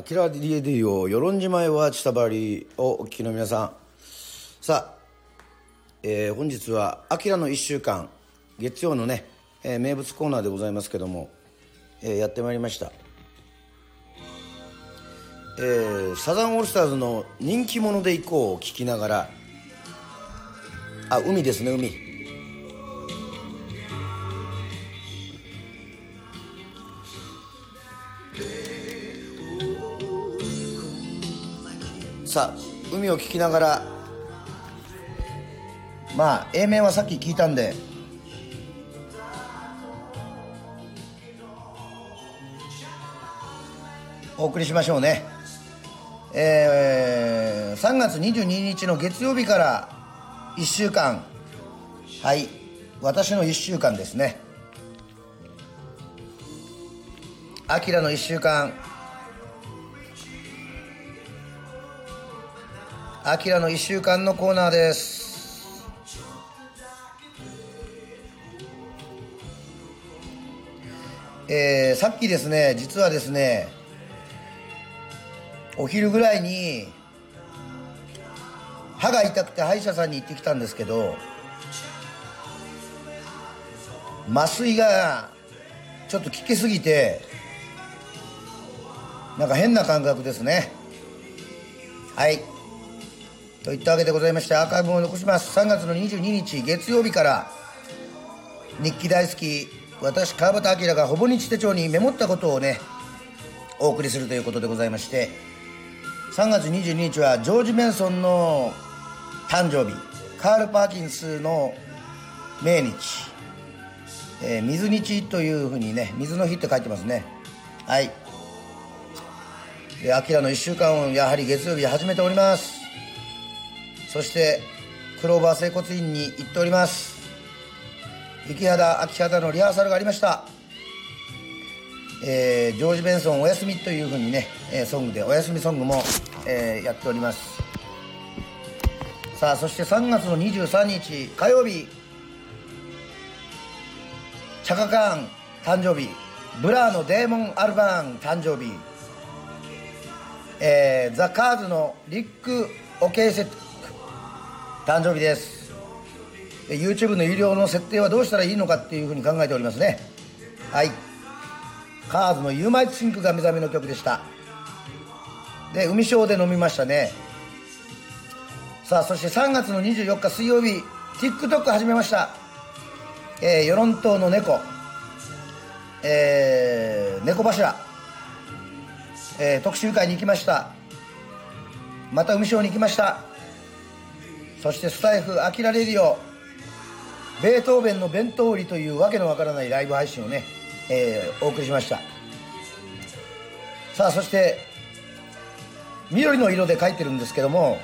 アキラディエディオ、与論島へはチタバリをお聞きの皆さん。さあ、えー、本日は、アキラの1週間、月曜のね、えー、名物コーナーでございますけども、えー、やってまいりました。えー、サザンオールスターズの人気者でいこうを聞きながら、あ、海ですね、海。さあ海を聞きながらまあ A 面はさっき聞いたんでお送りしましょうね。えー、3月22日の月曜日から1週間。はい私の1週間ですね。あきらの1週間。あきらの1週間のコーナーです。えー、さっきですね実はですねお昼ぐらいに歯が痛くて歯医者さんに行ってきたんですけど麻酔がちょっと効きすぎてなんか変な感覚ですね。はい。といったわけでございましてアーカイブを残します。3月の22日月曜日から日記大好き私川端明がほぼ日手帳にメモったことをねお送りするということでございまして3月22日はジョージ・メンソンの誕生日カール・パーキンスの命日、えー、水日というふうにね水の日って書いてますね。はい。でアキラの1週間をやはり月曜日始めております。そしてクローバー整骨院に行っております。雪肌秋肌のリハーサルがありました。えー、ジョージ・ベンソンお休みというふうにね、えー、ソングでお休みソングも、えー、やっております。さあそして3月の23日火曜日チャカカーン誕生日ブラーのデーモン・アルバーン誕生日、えー、ザ・カーズのリック・オケイセック。誕生日です。YouTube の有料の設定はどうしたらいいのかっていうふうに考えておりますね。はい。カーズの「 You Might Think」が目覚めの曲でした。で海ショーで飲みましたね。さあそして3月の24日水曜日 TikTok 始めました。えー、与論島の猫。えー、猫柱。えー、特集会に行きました。また海ショーに行きました。そしてスタエフ「アキラ RADIO」ベートーベンの弁当売りというわけのわからないライブ配信をね、えー、お送りしました。さあそして緑の色で書いてるんですけども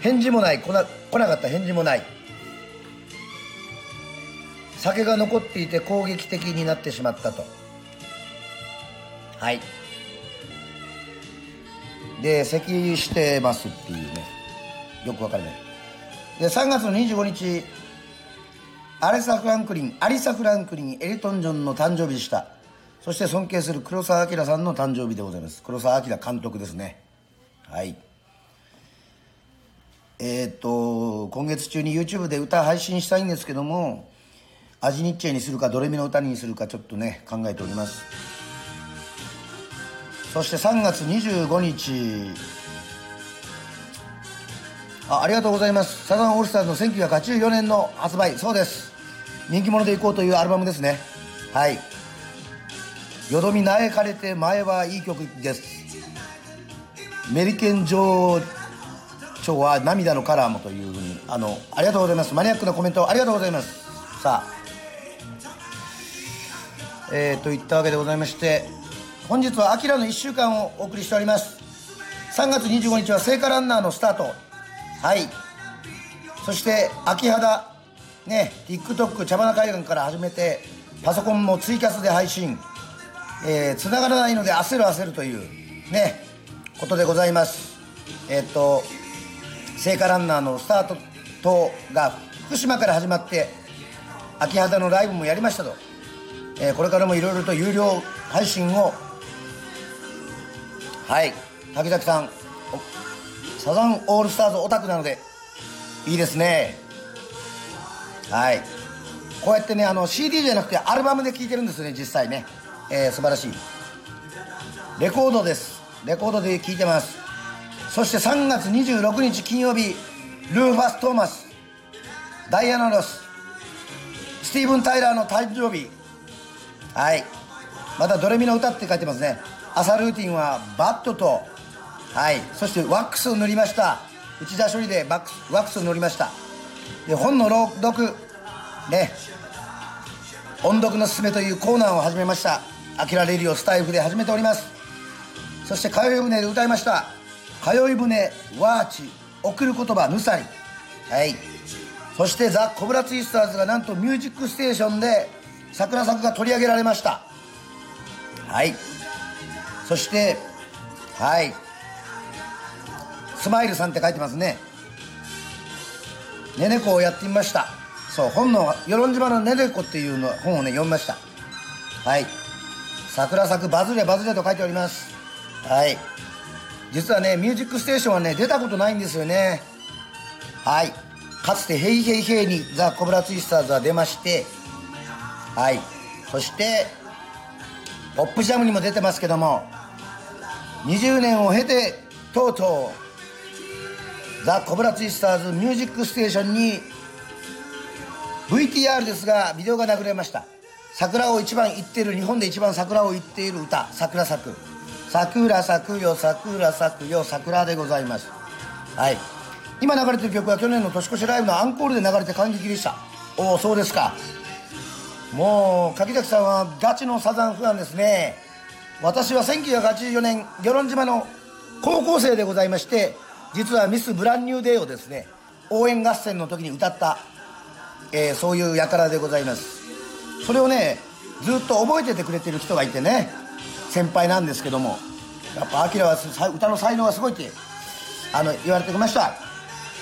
返事もない来な来なかった返事もない。酒が残っていて攻撃的になってしまったと。はい。で咳してますっていうね。よくわからない。で3月の25日アレサ・フランクリンアリサ・フランクリンエリトン・ジョンの誕生日でした。そして尊敬する黒澤明さんの誕生日でございます。黒澤明監督ですね。はい。えっ、と今月中に YouTube で歌配信したいんですけどもアジニッチェにするかドレミの歌にするかちょっとね考えております。そして3月25日あありがとうございます。サザンオールスターズの1984年の発売。そうです。人気者でいこうというアルバムですね。はい。よどみ苗枯れて前はいい曲です。メリケン女王長は涙のカラーもというふうにあのありがとうございます。マニアックなコメントありがとうございます。さあ。えー、といったわけでございまして本日は「アキラの1週間」をお送りしております。3月25日は聖火ランナーのスタート。はい。そして秋葉ね TikTok 茶花海岸から始めてパソコンもツイキャスで配信。えー、繋がらないので焦る焦るというねことでございます。えっ、と聖火ランナーのスタートとが福島から始まって秋葉のライブもやりましたと、えー、これからもいろいろと有料配信を。はい。竹崎さんサザンオールスターズオタクなのでいいですね。はい。こうやってねあの CD じゃなくてアルバムで聴いてるんですね実際ね、えー、素晴らしい。レコードです。レコードで聴いてます。そして3月26日金曜日ルーファス・トーマス。ダイアナ・ロス。スティーブン・タイラーの誕生日。はい。またドレミの歌って書いてますね。朝ルーティンはバットとはい。そしてワックスを塗りました。内田処理でワックスを塗りました。で本の朗読。ね。音読のすすめというコーナーを始めました。アキラレディオスタイフで始めております。そして通い船で歌いました。通い船ワーチ送る言葉ヌサリ。はい。そしてザ・コブラツイスターズがなんとミュージックステーションで桜作が取り上げられました。はい。そしてはい。スマイルさんって書いてますね。ねねこをやってみました。そう本の与論島のねねこっていうの本をね読みました。はい。桜咲くバズれバズれと書いております。はい。実はね「ミュージックステーション」はね出たことないんですよね。はい。かつて「ヘイヘイヘイ」にザ・コブラツイスターズは出まして。はい。そしてポップジャムにも出てますけども。20年を経てとうとうザ・コブラツイスターズミュージックステーションに VTR ですがビデオが流れました。桜を一番言っている日本で一番桜を言っている歌「桜咲く」「桜咲くよ桜咲くよ桜」でございます。はい。今流れてる曲は去年の年越しライブのアンコールで流れて感激でした。おおそうですか。もう柿崎さんはガチのサザンファンですね。私は1984年与論島の高校生でございまして実はミス・ブランニューデーをですね応援合戦の時に歌った、えー、そういう輩でございます。それをねずっと覚えててくれてる人がいてね先輩なんですけどもやっぱアキラは歌の才能がすごいってあの言われてきました。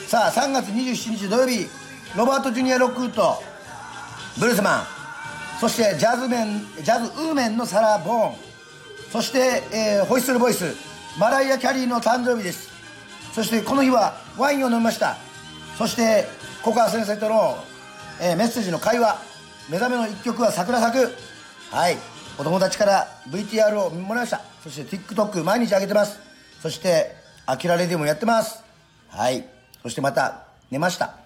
さあ3月27日土曜日ロバート・ジュニア・ロックウッドブルースマン。そしてジャズメンジャズウーメンのサラ・ボーン。そして、えー、ホイッスルボイスマライア・キャリーの誕生日です。そしてこの日はワインを飲みました。そして小川先生との、えー、メッセージの会話。目覚めの一曲は桜咲く。はい。お友達から VTR をもらいました。そして TikTok 毎日上げてます。そしてアキラレディもやってます。はい。そしてまた寝ました。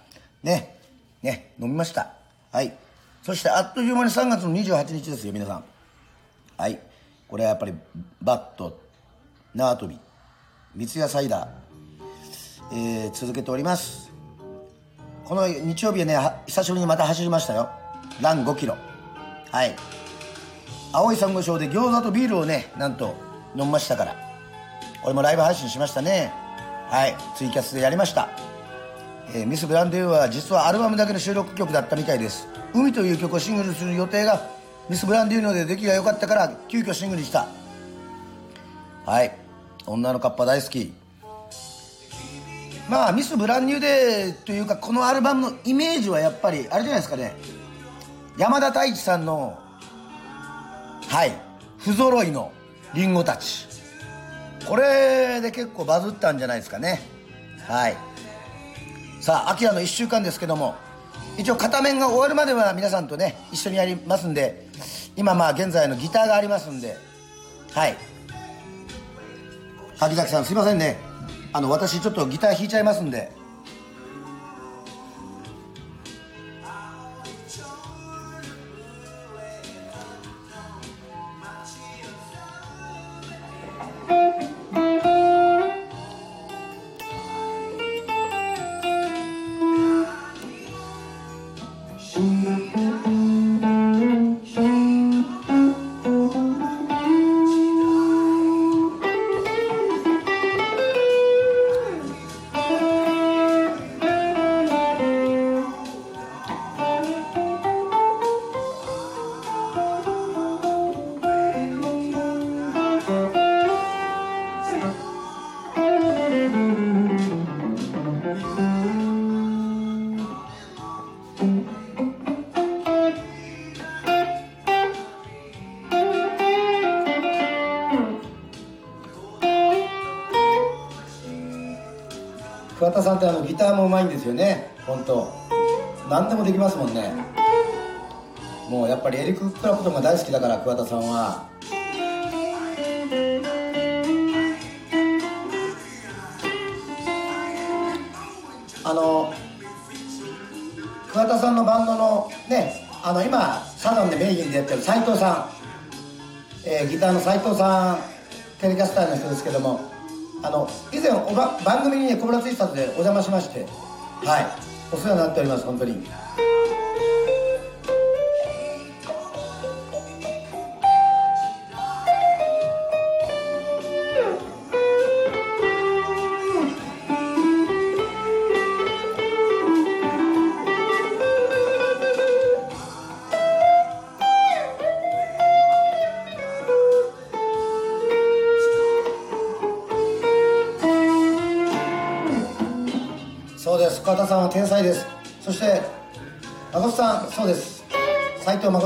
ね。ね。飲みました。はい。そしてあっという間に3月の28日ですよ皆さん。はい。これはやっぱりバット縄跳び三ツ矢サイダー、えー、続けております。この日曜日はね久しぶりにまた走りましたよ。ラン5キロ。はい。青い珊瑚礁で餃子とビールをねなんと飲みましたから。俺もライブ配信しましたね。はい。ツイキャスでやりました、えー、ミス・ブランデューは実はアルバムだけの収録曲だったみたいです「海」という曲をシングルする予定がミス・ブランデューノで出来が良かったから急遽シングルにした。はい。女のカッパ大好き。まあミス・ブランニューデーというかこのアルバムのイメージはやっぱりあれじゃないですかね。山田太一さんのはい不揃いのリンゴたち。これで結構バズったんじゃないですかね。はい。さあアキラの1週間ですけども一応片面が終わるまでは皆さんとね一緒にやりますんで今まあ現在のギターがありますんではい。柿崎さんすいませんね。あの私ちょっとギター弾いちゃいますんで。桑田さんってあのギターもうまいんですよね本当。何でもできますもんね。もうやっぱりエリック・クラプトンが大好きだから桑田さんは。あの桑田さんのバンドのねあの今サザンで名義でやってる斎藤さん、えー、ギターの斎藤さんテレキャスターの人ですけども。あの以前おば番組にね小室ツイスターでお邪魔しましてはい。お世話になっております本当に。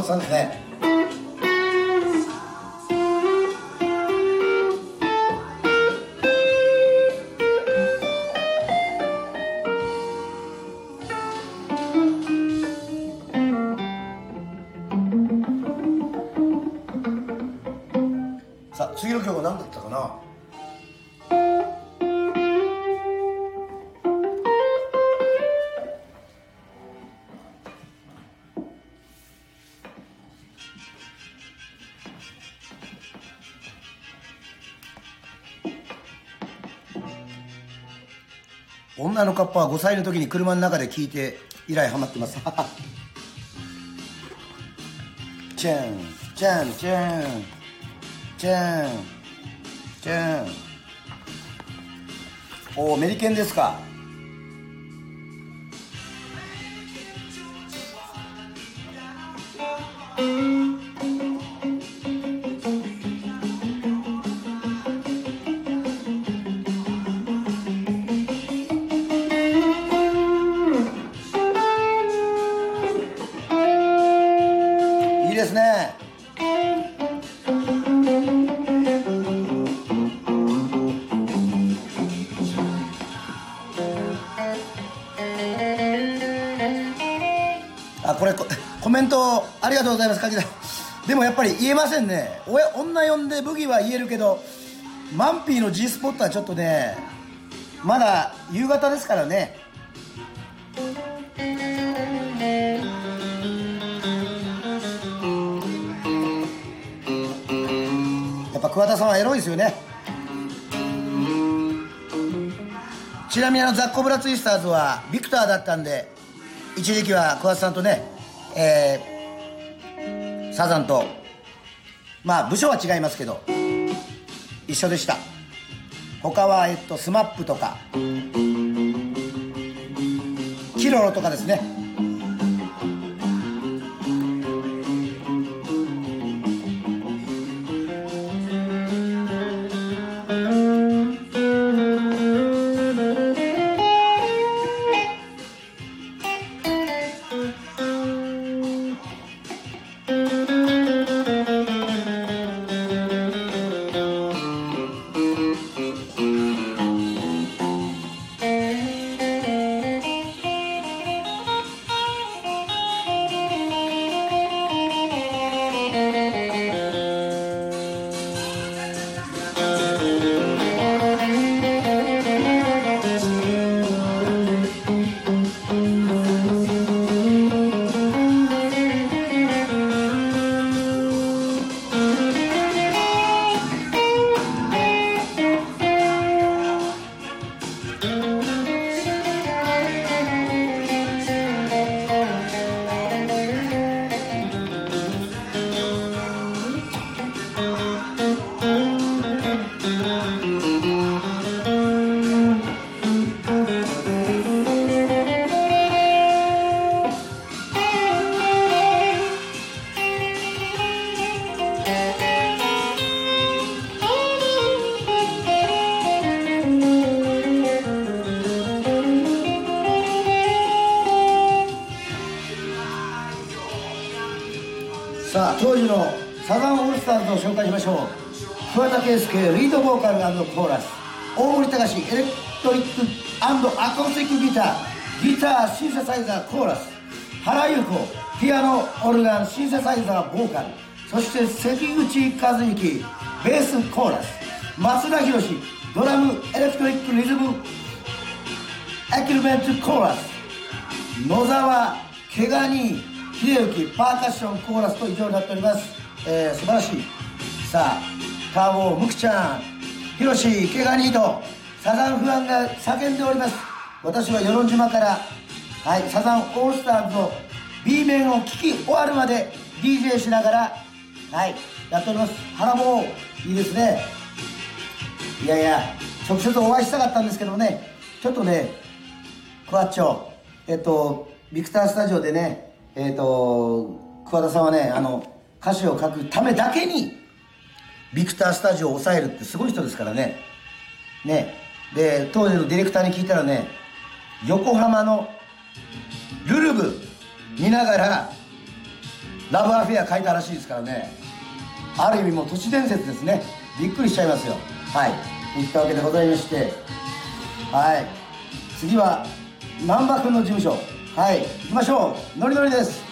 斉藤女のカッパは5歳の時に車の中で聞いて以来ハマってます。チェンチェンチェン。チェンチェン。おおメリケンですか。ありがとうございます柿田。でもやっぱり言えませんね。お女呼んでブギは言えるけどマンピーの G スポットはちょっとねまだ夕方ですからね。やっぱ桑田さんはエロいですよね。ちなみにあのザッコブラツイスターズはビクターだったんで一時期は桑田さんとね、えーサザンとまあ部署は違いますけど一緒でした。他はえっとスマップとかキロロとかですね。コーラス。大森隆エレクトリックアコースティックギター。ギターシンセサイザーコーラス。原優子ピアノオルガンシンセサイザーボーカル。そして関口和之ベースコーラス。松田博ドラムエレクトリックリズムエキルメントコーラス。野沢毛ガニ秀幸パーカッションコーラスと以上になっております、えー、素晴らしい。さあカーボームクちゃん。ヒロシ毛ガニとサザンファンが叫んでおります。私は与論島からはいサザンオールスターズの B 面を聴き終わるまで DJ しながらはいやっております。腹もいいですね。いやいや直接お会いしたかったんですけどね。ちょっとねクワッチョえっとビクタースタジオでねえっと桑田さんはねあの歌詞を書くためだけにビクタースタジオを抑えるってすごい人ですからね。ね。で当時のディレクターに聞いたらね横浜のルルブ見ながらラブアフェア書いたらしいですからね。ある意味もう都市伝説ですね。びっくりしちゃいますよ。はい。といったわけでございまして。はい。次は難波君の事務所。はい。行きましょう。ノリノリです。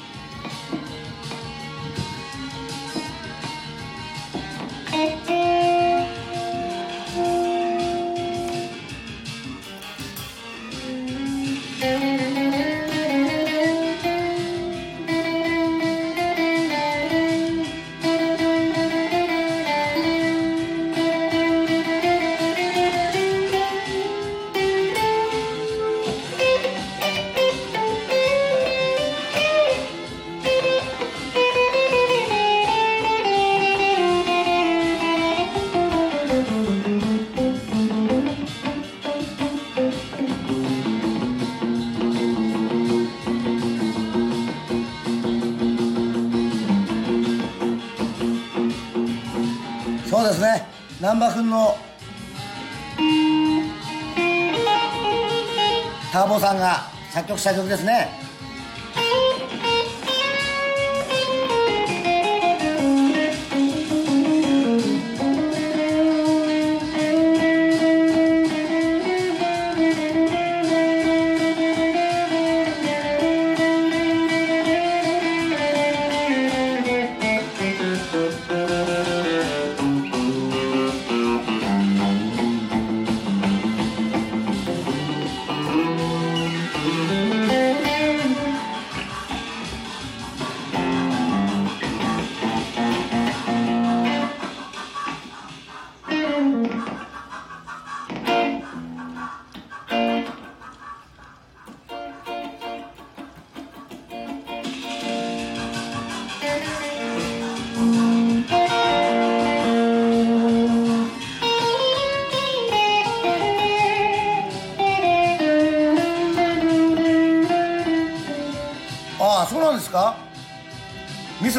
難波君のターボさんが作曲した曲ですね。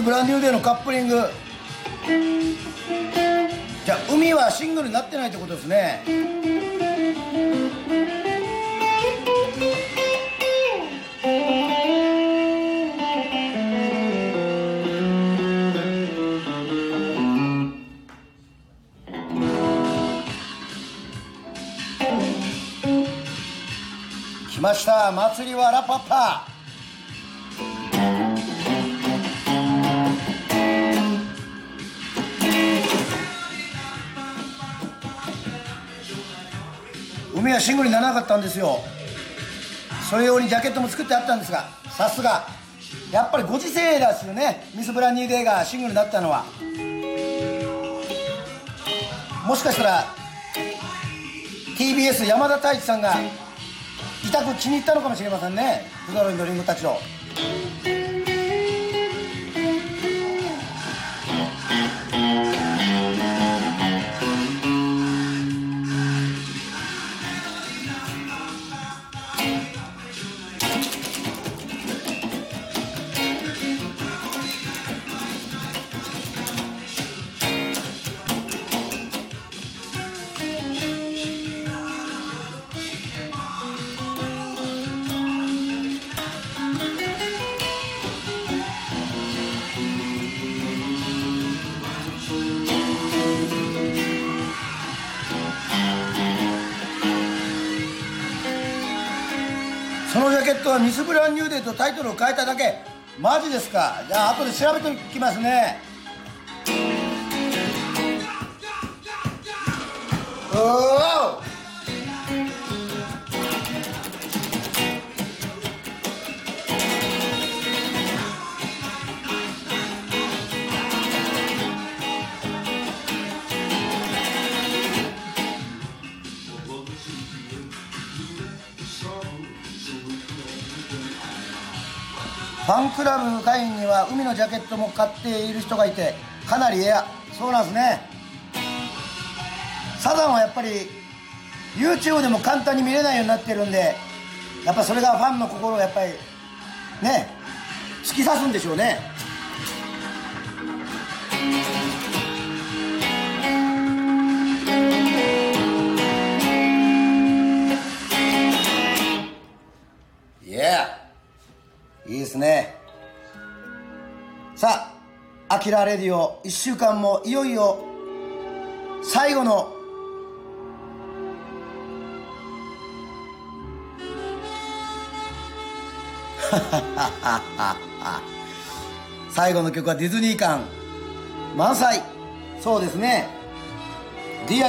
ブランデューデーのカップリング。じゃあ海はシングルになってないってことですね。来ました。祭りはラパッパ。夢はシングルにならなかったんですよ。それ用にジャケットも作ってあったんですがさすが。やっぱりご時世ですよね。ミス・ブランニー・デーがシングルになったのは。もしかしたら TBS 山田太一さんが自宅気に入ったのかもしれませんね。プドロのリングたちを。はミスブランニューデーとタイトルを変えただけ。マジですか。じゃあ後で調べてきますね。おおクラブ会員には海のジャケットも買っている人がいてかなりエア。そうなんですね。サザンはやっぱり YouTube でも簡単に見れないようになってるんでやっぱそれがファンの心をやっぱりね突き刺すんでしょうね。いやいいですね「アキラレディオ」1週間もいよいよ最後の 最後の曲はディズニー感満載。そうですね。ディ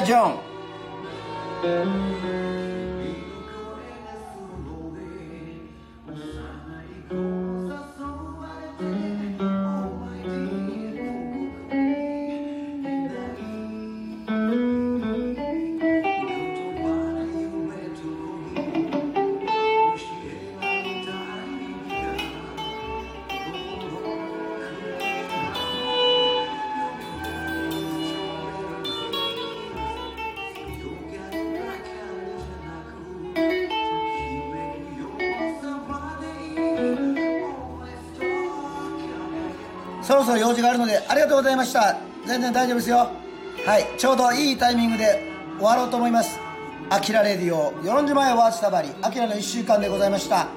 ろそろ用事があるのでありがとうございました。全然大丈夫ですよ。はいちょうどいいタイミングで終わろうと思います。アキラレディオ与論島へワーチタバリアキラの1週間でございました、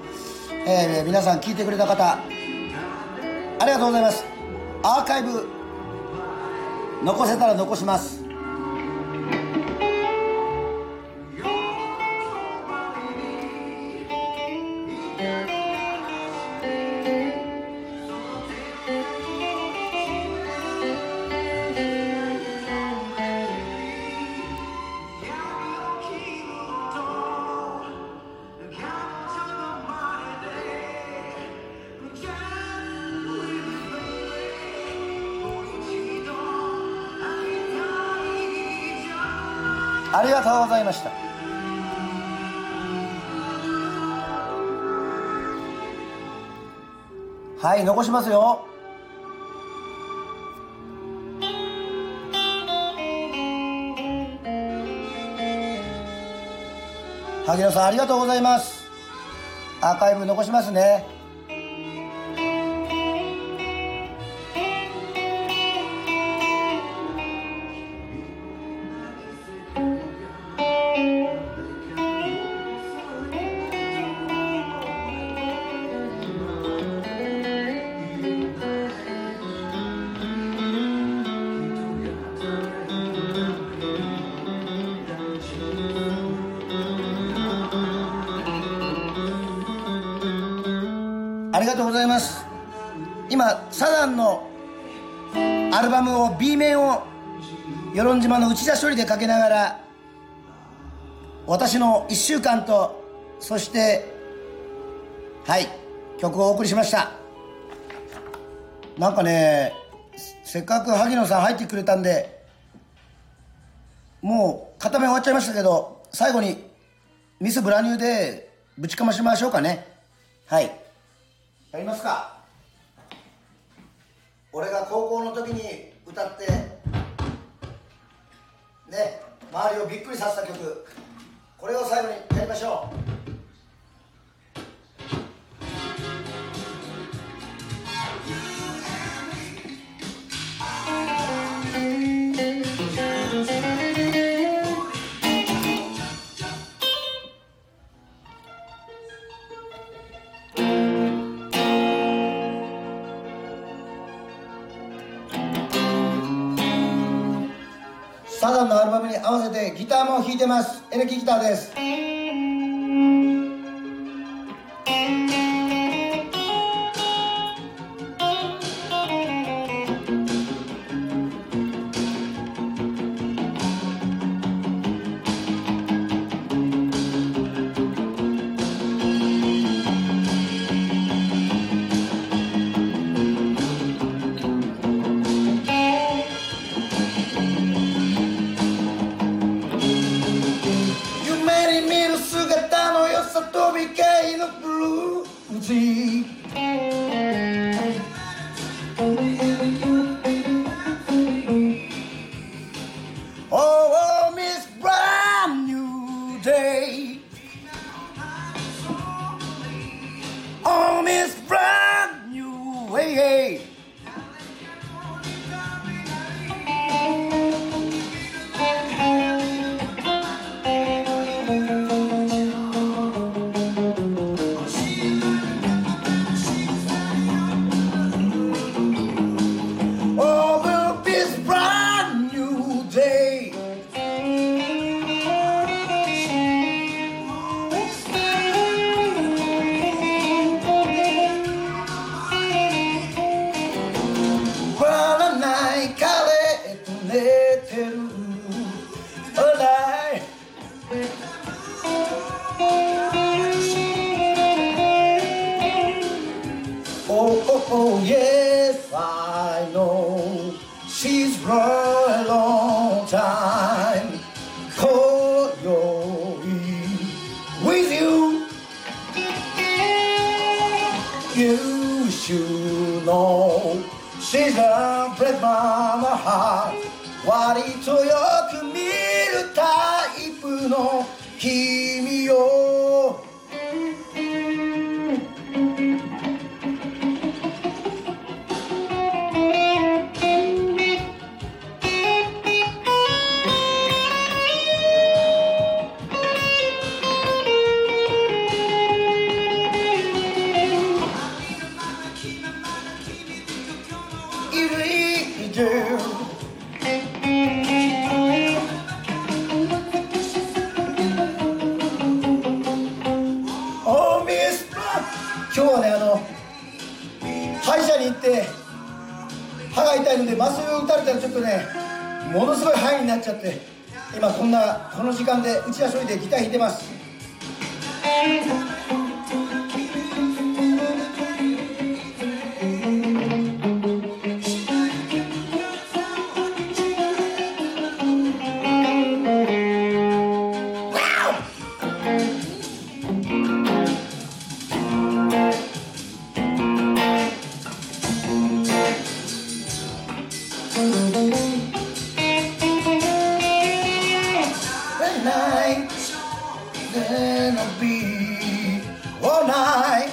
えー、皆さん聞いてくれた方ありがとうございます。アーカイブ残せたら残します。ありがとうございました。はい残しますよ。萩野さんありがとうございます。アーカイブ残しますね。今サザンのアルバムを B 面を与論島の内田処理でかけながら私の1週間とそしてはい曲をお送りしました。なんかねせっかく萩野さん入ってくれたんでもう片目終わっちゃいましたけど最後にミス・ブラニューでぶちかましましょうかね。はい。やりますか。俺が高校の時に歌ってね周りをびっくりさせた曲。これを最後にやりましょう。いてます。エレキギターです。ルって今こんなこの時間でうちはそれでギター弾いてます「night then I'll be all night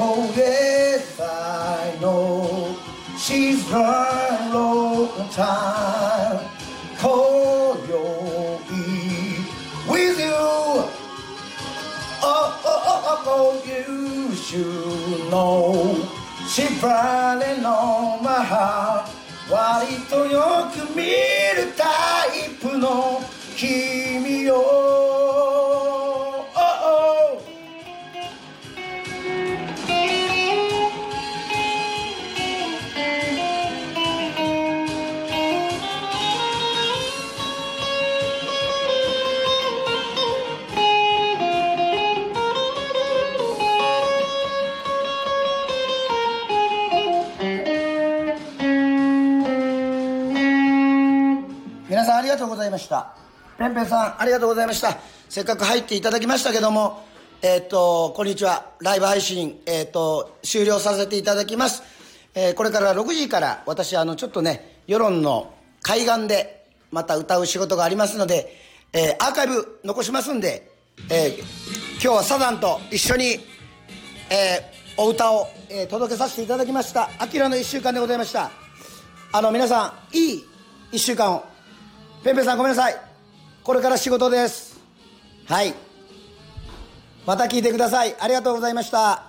oh, yes, I know she's run long time. Call your E with you. Oh, oh, oh, oh, oh, you should know 縛りのまま割とよく見るタイプの君をりがとうございました。ペンペンさんありがとうございました。せっかく入っていただきましたけどもえっ、とこんにちは。ライブ配信えっ、と終了させていただきます、えーこれから6時から私あのちょっとね世論の海岸でまた歌う仕事がありますので、えアーカイブ残しますんで、え今日はサザンと一緒に、えお歌を、え届けさせていただきました「あきらの1週間」でございました。あの皆さんいい1週間をペンペさんごめんなさい。これから仕事です。はい。また聞いてください。ありがとうございました。